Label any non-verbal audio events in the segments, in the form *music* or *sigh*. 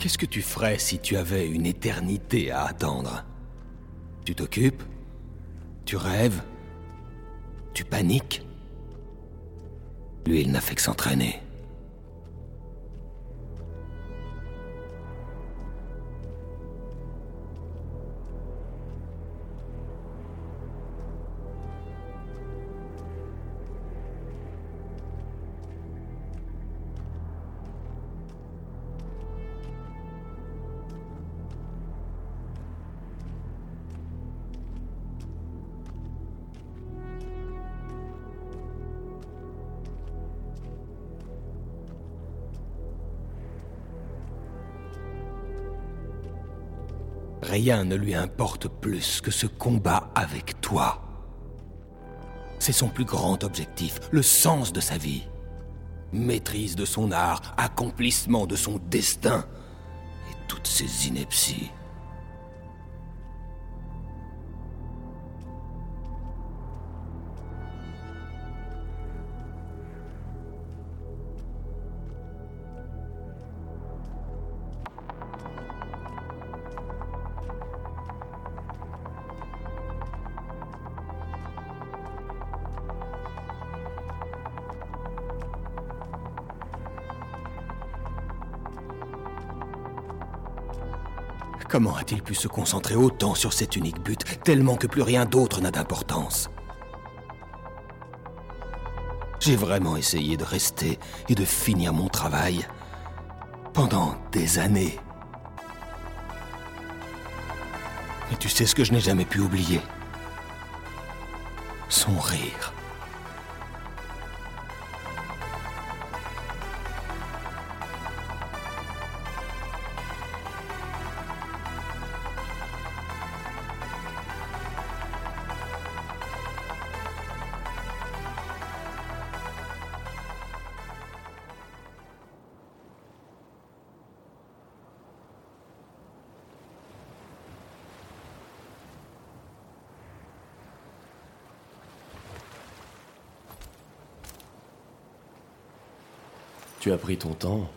Qu'est-ce que tu ferais si tu avais une éternité à attendre? Tu t'occupes? Tu rêves? Tu paniques? Lui, il n'a fait que s'entraîner. Rien ne lui importe plus que ce combat avec toi. C'est son plus grand objectif, le sens de sa vie. Maîtrise de son art, accomplissement de son destin. Et toutes ces inepties. Comment a-t-il pu se concentrer autant sur cet unique but, tellement que plus rien d'autre n'a d'importance? J'ai vraiment essayé de rester et de finir mon travail pendant des années. Mais tu sais ce que je n'ai jamais pu oublier? Son rire. Tu as pris ton temps.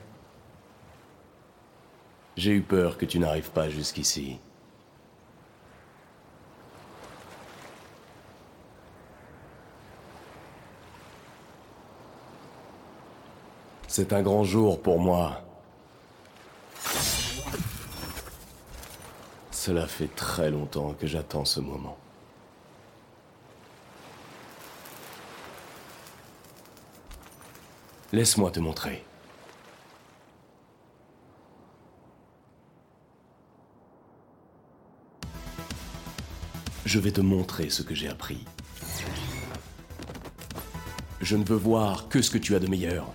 J'ai eu peur que tu n'arrives pas jusqu'ici. C'est un grand jour pour moi. Cela fait très longtemps que j'attends ce moment. Laisse-moi te montrer. Je vais te montrer ce que j'ai appris. Je ne veux voir que ce que tu as de meilleur.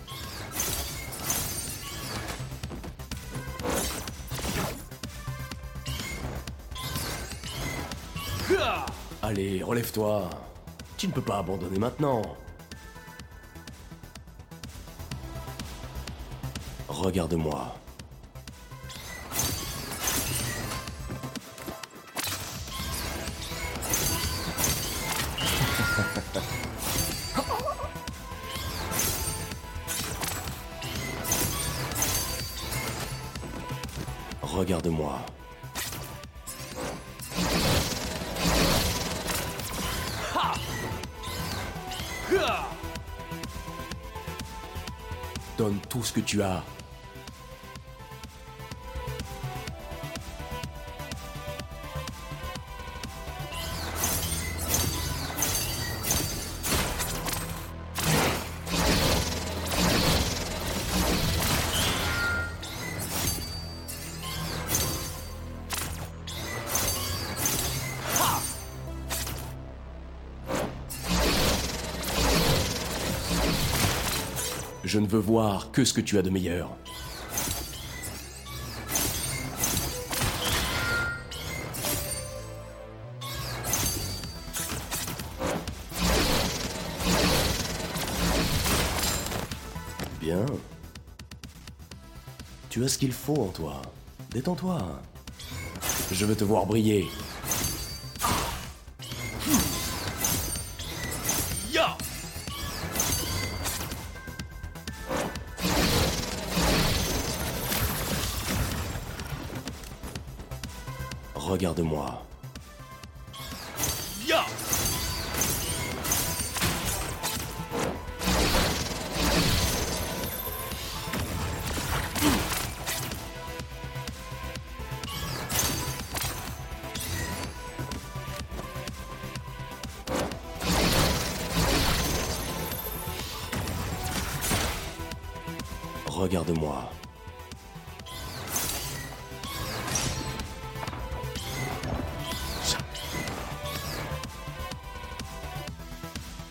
Allez, relève-toi. Tu ne peux pas abandonner maintenant. Regarde-moi. *laughs* Regarde-moi. Donne tout ce que tu as. Veux voir que ce que tu as de meilleur. Bien. Tu as ce qu'il faut en toi. Détends-toi. Je veux te voir briller. Regarde-moi. Ya Regarde-moi.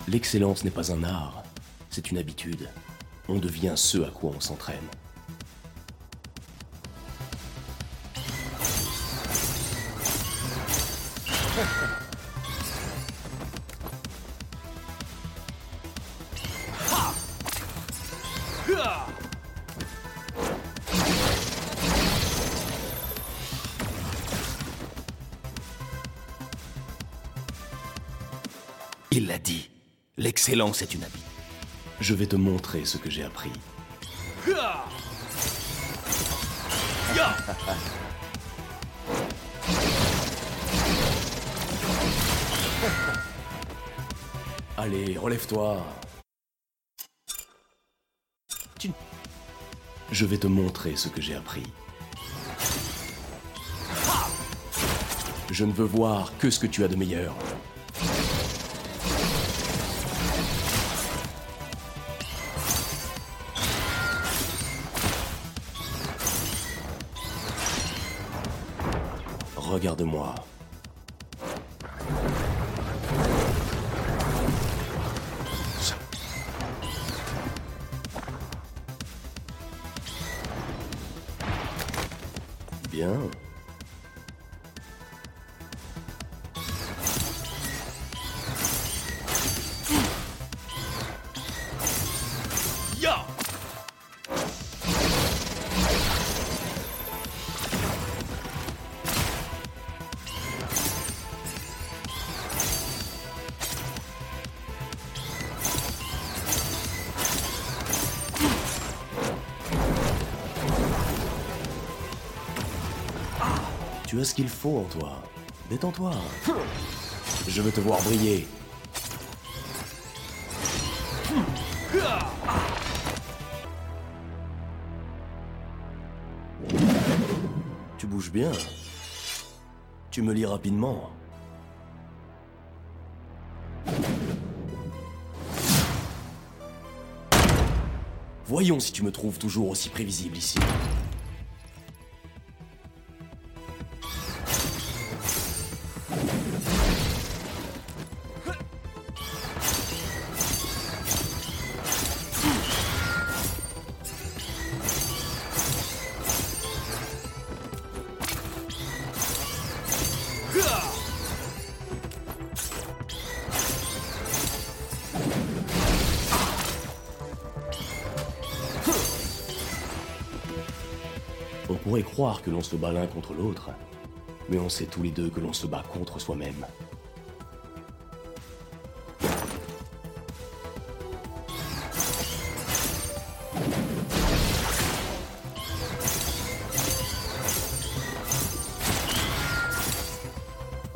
L'excellence n'est pas un art, c'est une habitude. On devient ce à quoi on s'entraîne. L'excellence est une habitude. Je vais te montrer ce que j'ai appris. *laughs* Allez, relève-toi. Tu... Je vais te montrer ce que j'ai appris. Je ne veux voir que ce que tu as de meilleur. Regarde-moi. Tu as ce qu'il faut en toi. Détends-toi. Je veux te voir briller. Tu bouges bien. Tu me lis rapidement. Voyons si tu me trouves toujours aussi prévisible ici. On pourrait croire que l'on se bat l'un contre l'autre, mais on sait tous les deux que l'on se bat contre soi-même.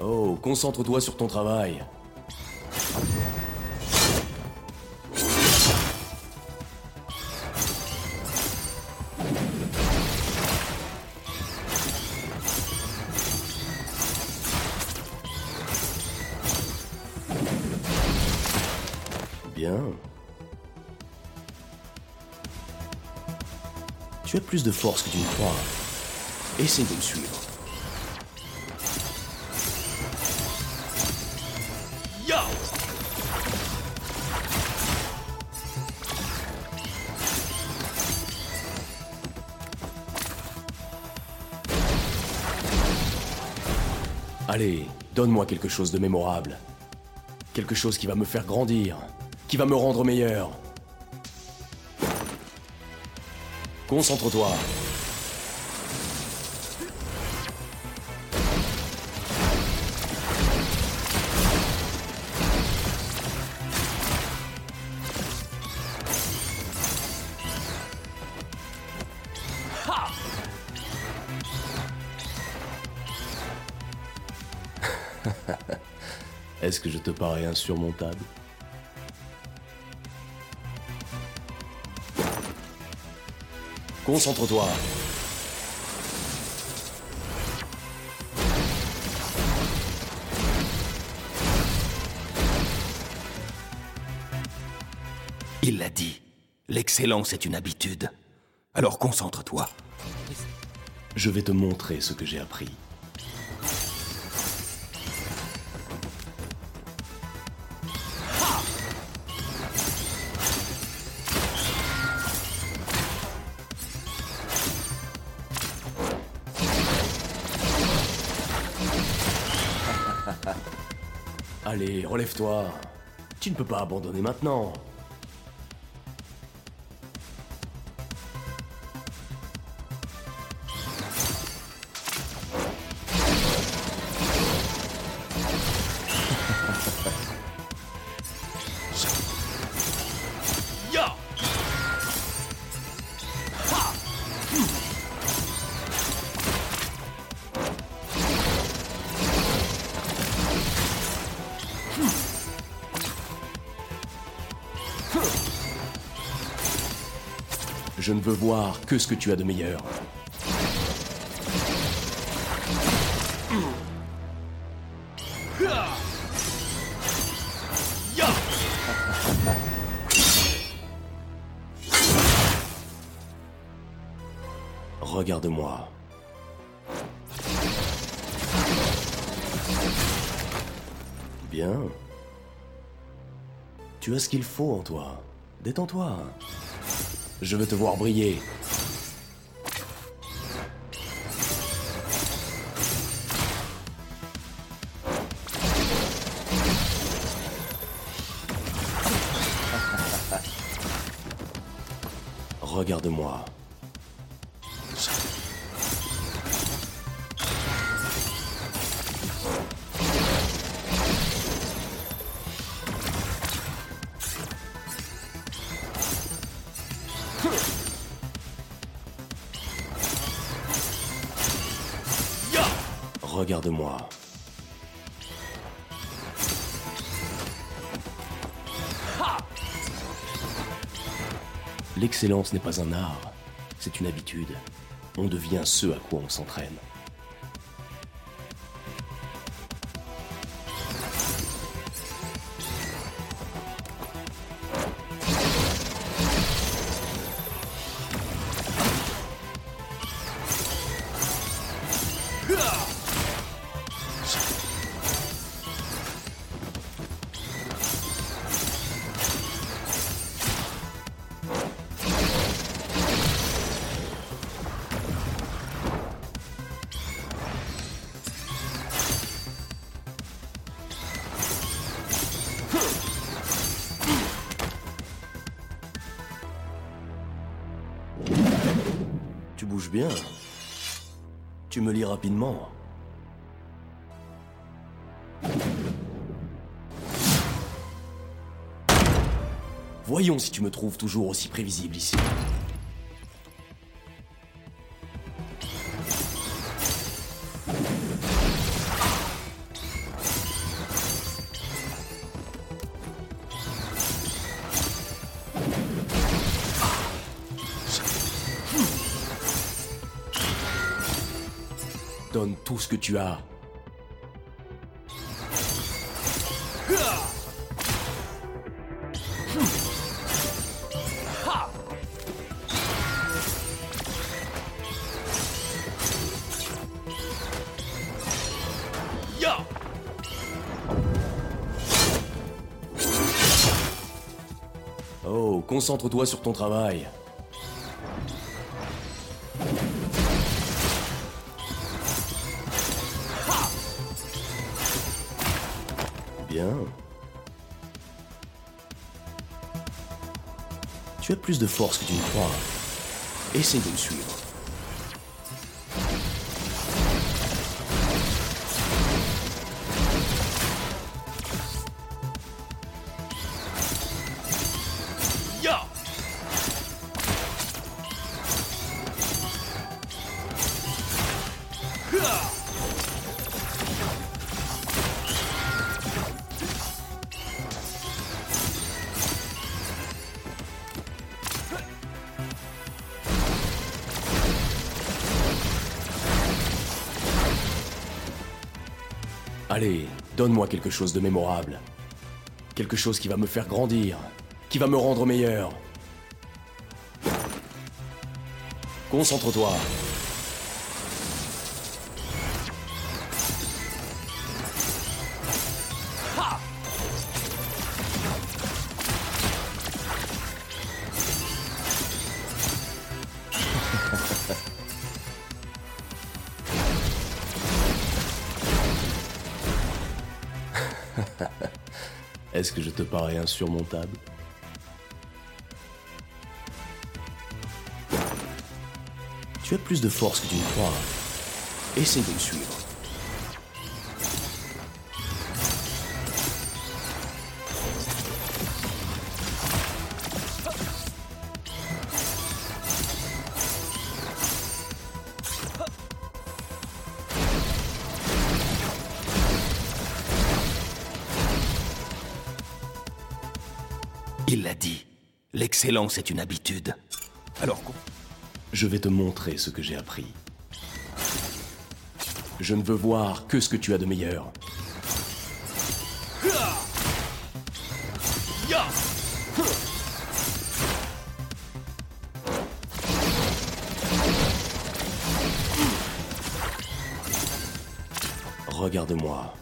Oh, concentre-toi sur ton travail. Plus de force que tu ne crois. Essaye de me suivre. Allez, donne-moi quelque chose de mémorable. Quelque chose qui va me faire grandir, qui va me rendre meilleur. Concentre-toi. *laughs* Est-ce que je te parais insurmontable Concentre-toi. Il l'a dit. L'excellence est une habitude. Alors concentre-toi. Je vais te montrer ce que j'ai appris. Allez, relève-toi. Tu ne peux pas abandonner maintenant. Voir que ce que tu as de meilleur. Regarde-moi. Bien. Tu as ce qu'il faut en toi. Détends-toi. Je veux te voir briller. *laughs* Regarde-moi. Regarde-moi. L'excellence n'est pas un art, c'est une habitude. On devient ce à quoi on s'entraîne. Bien. Tu me lis rapidement. Voyons si tu me trouves toujours aussi prévisible ici. Que tu as. Oh, concentre-toi sur ton travail. Plus de force que tu ne crois. Essaye de me suivre. Allez, donne-moi quelque chose de mémorable. Quelque chose qui va me faire grandir, qui va me rendre meilleur. Concentre-toi. Te parais insurmontable Tu as plus de force que tu ne crois. Essaye de me suivre. Il l'a dit. L'excellence est une habitude. Alors. Je vais te montrer ce que j'ai appris. Je ne veux voir que ce que tu as de meilleur. Regarde-moi.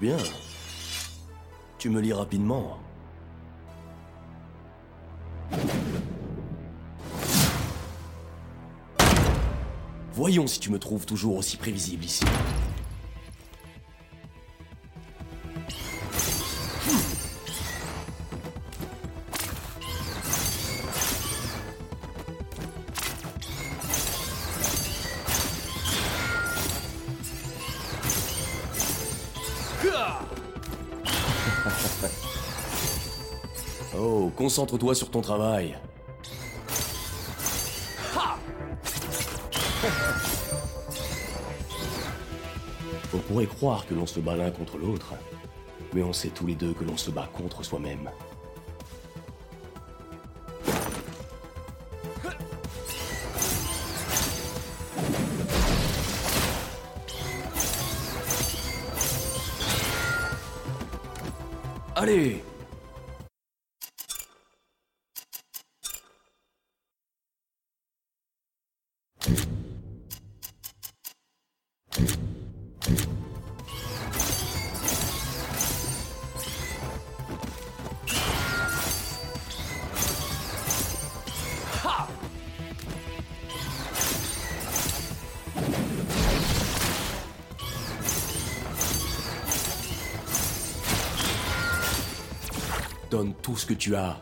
Bien. Tu me lis rapidement. Voyons si tu me trouves toujours aussi prévisible ici. Concentre-toi sur ton travail. On pourrait croire que l'on se bat l'un contre l'autre, mais on sait tous les deux que l'on se bat contre soi-même. Allez tu as.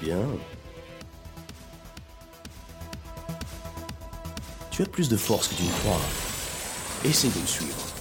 Bien. Tu as plus de force que tu ne crois. Essaye de me suivre.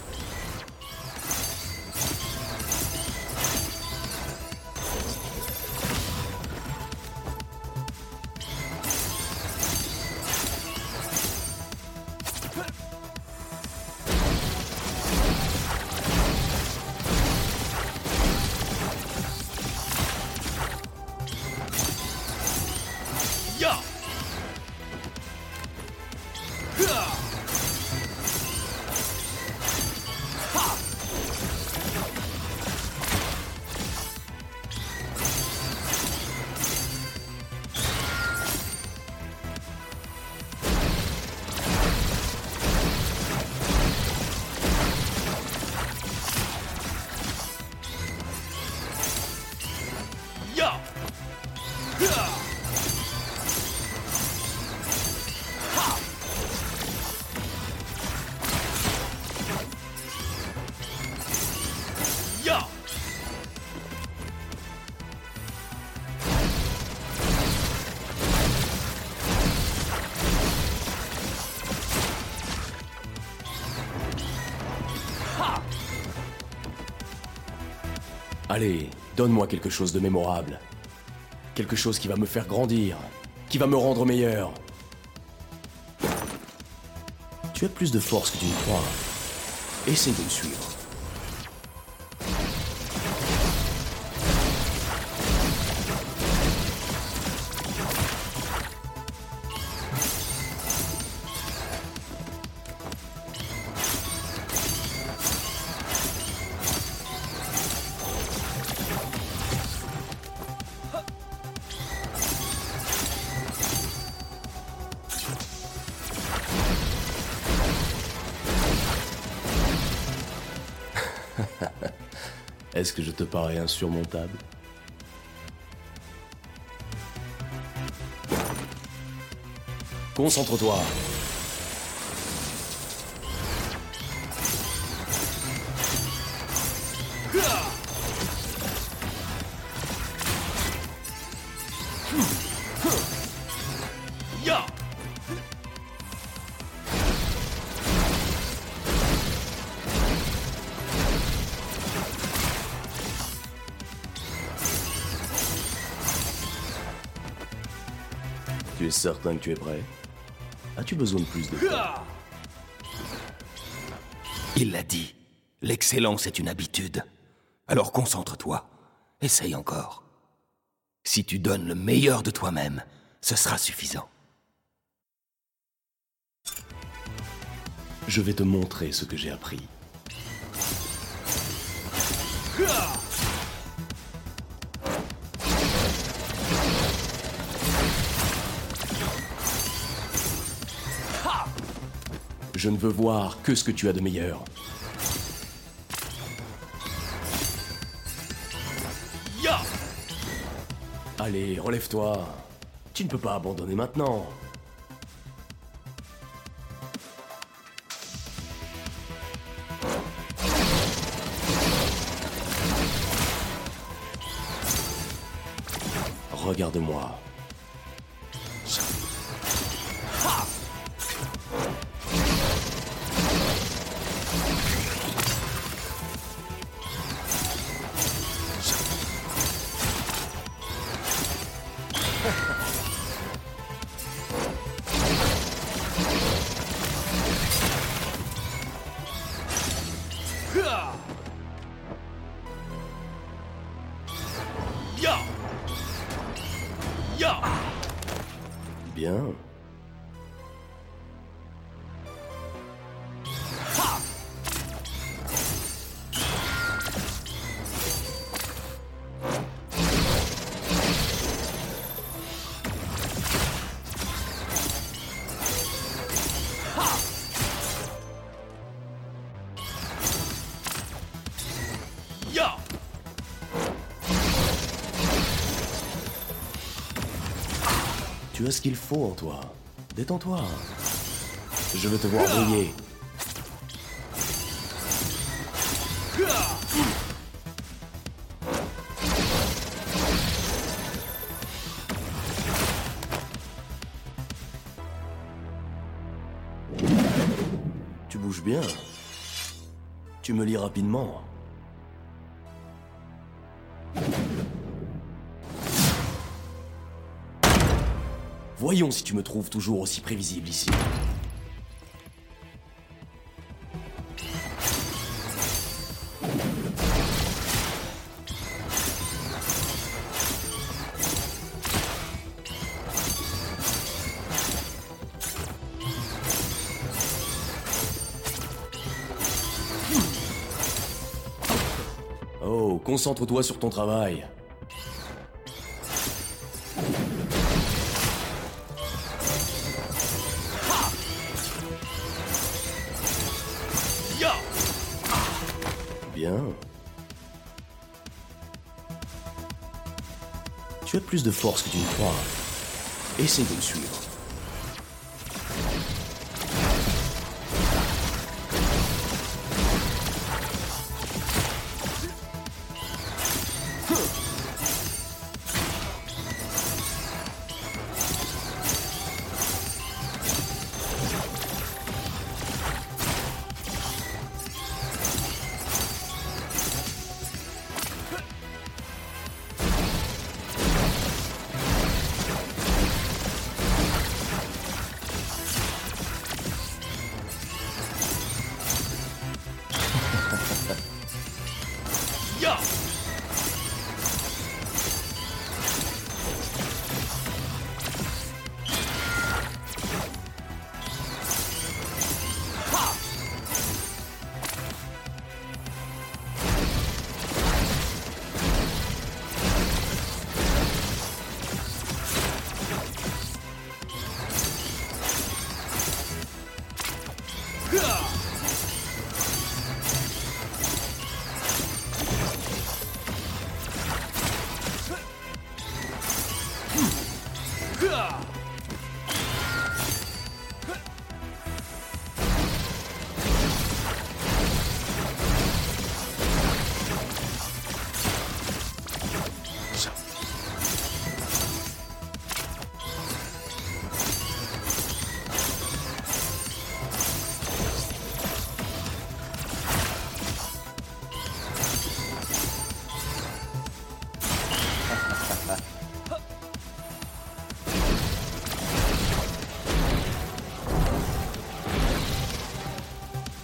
Allez, donne-moi quelque chose de mémorable. Quelque chose qui va me faire grandir, qui va me rendre meilleur. Tu as plus de force que tu ne crois. Essaye de me suivre. Est-ce que je te parais insurmontable? Concentre-toi. Certain que tu es prêt As-tu besoin de plus de temps Il l'a dit. L'excellence est une habitude. Alors concentre-toi. Essaye encore. Si tu donnes le meilleur de toi-même, ce sera suffisant. Je vais te montrer ce que j'ai appris. Je ne veux voir que ce que tu as de meilleur. Allez, relève-toi. Tu ne peux pas abandonner maintenant. Regarde-moi. Ce qu'il faut en toi. Détends-toi. Je veux te voir briller. Tu bouges bien. Tu me lis rapidement. Voyons si tu me trouves toujours aussi prévisible ici. Oh, concentre-toi sur ton travail. De force que tu ne crois. Essaye de me suivre. 呀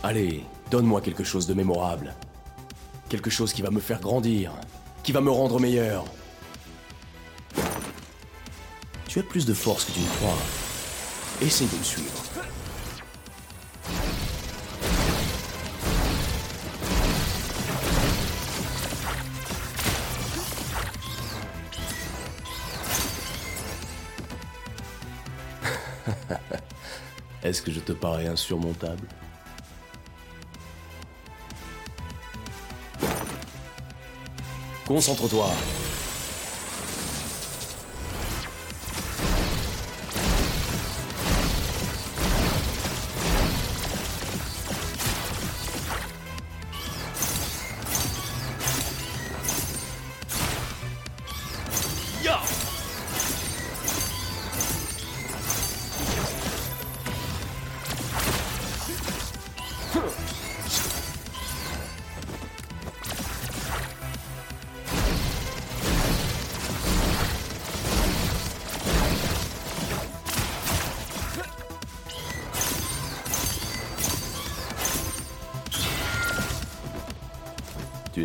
Allez, donne-moi quelque chose de mémorable. Quelque chose qui va me faire grandir, qui va me rendre meilleur. Tu as plus de force que tu ne crois. Essaye de me suivre. *laughs* Est-ce que je te parais insurmontable? Concentre-toi.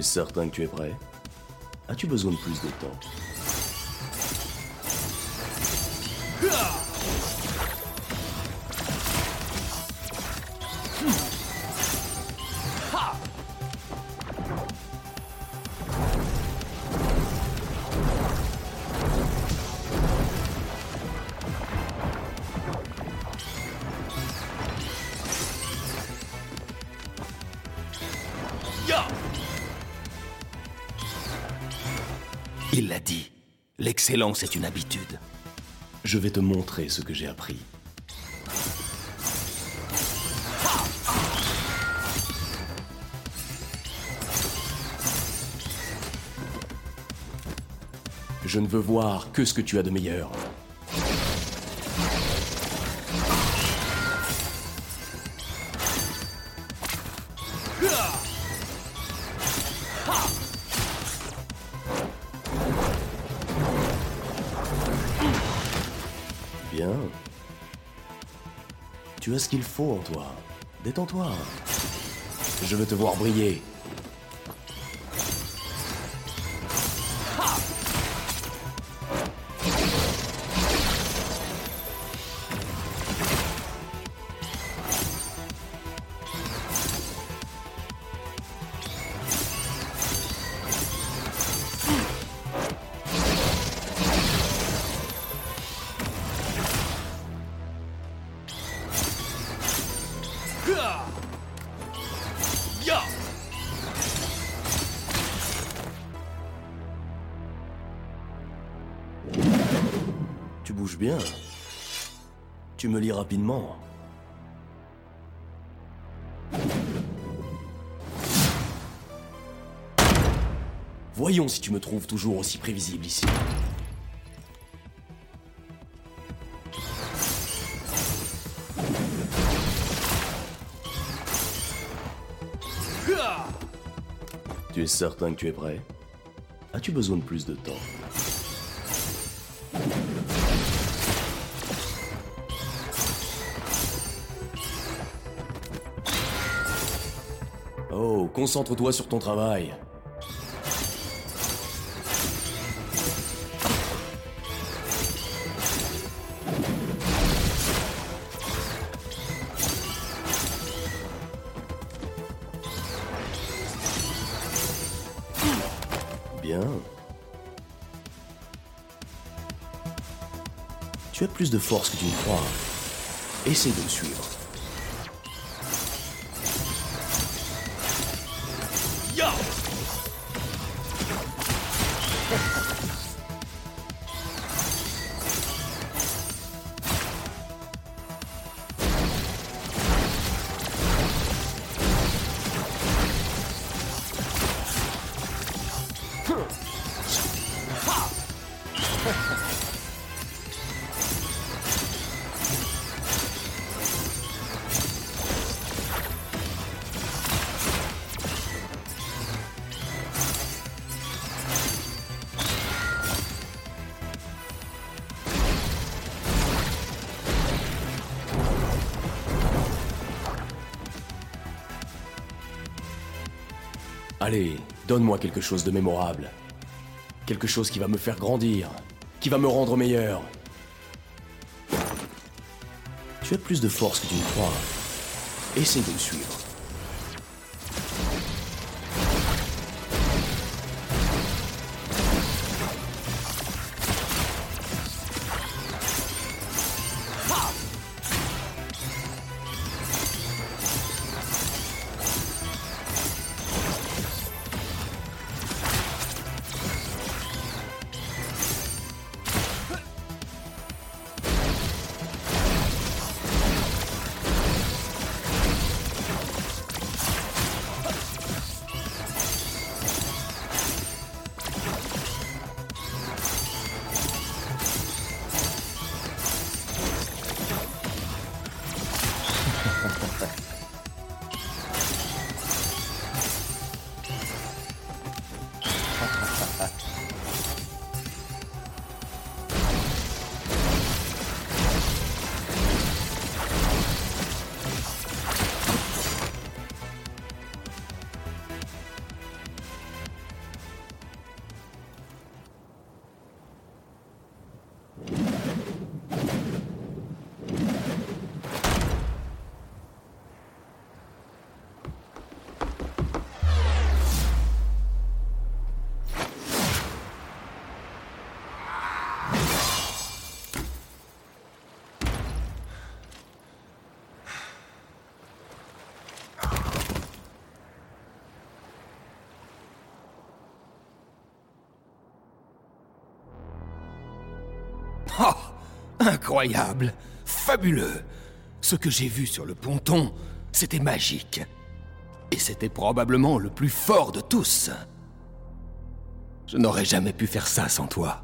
Certain que tu es prêt. As-tu besoin de plus de temps? L'excellence est une habitude. Je vais te montrer ce que j'ai appris. Je ne veux voir que ce que tu as de meilleur. Tu as ce qu'il faut en toi. Détends-toi. Je veux te voir briller. Me lis rapidement. Voyons si tu me trouves toujours aussi prévisible ici. Tu es certain que tu es prêt? As-tu besoin de plus de temps? Concentre-toi sur ton travail. Bien. Tu as plus de force que tu ne crois. Essaye de me suivre. Allez, donne-moi quelque chose de mémorable. Quelque chose qui va me faire grandir, qui va me rendre meilleur. Tu as plus de force que tu ne crois. Essaye de me suivre. Incroyable Fabuleux Ce que j'ai vu sur le ponton, c'était magique. Et c'était probablement le plus fort de tous. Je n'aurais jamais pu faire ça sans toi.